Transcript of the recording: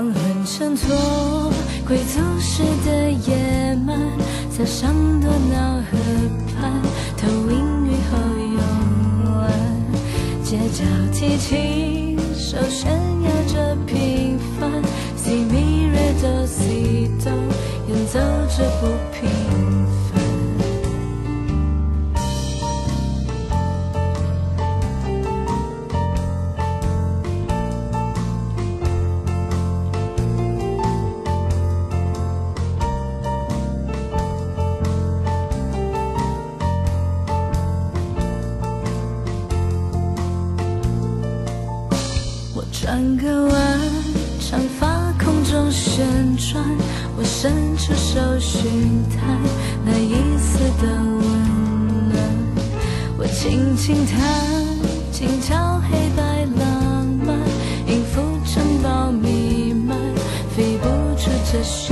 黄昏衬托贵族式的野蛮，在上多瑙河畔投影雨后慵懒，街角提琴手炫耀着平凡，Si mi re do si do，演奏着不。转个弯，长发空中旋转，我伸出手寻探那一丝的温暖。我轻轻弹，轻敲黑白浪漫，音符城堡弥漫，飞不出这。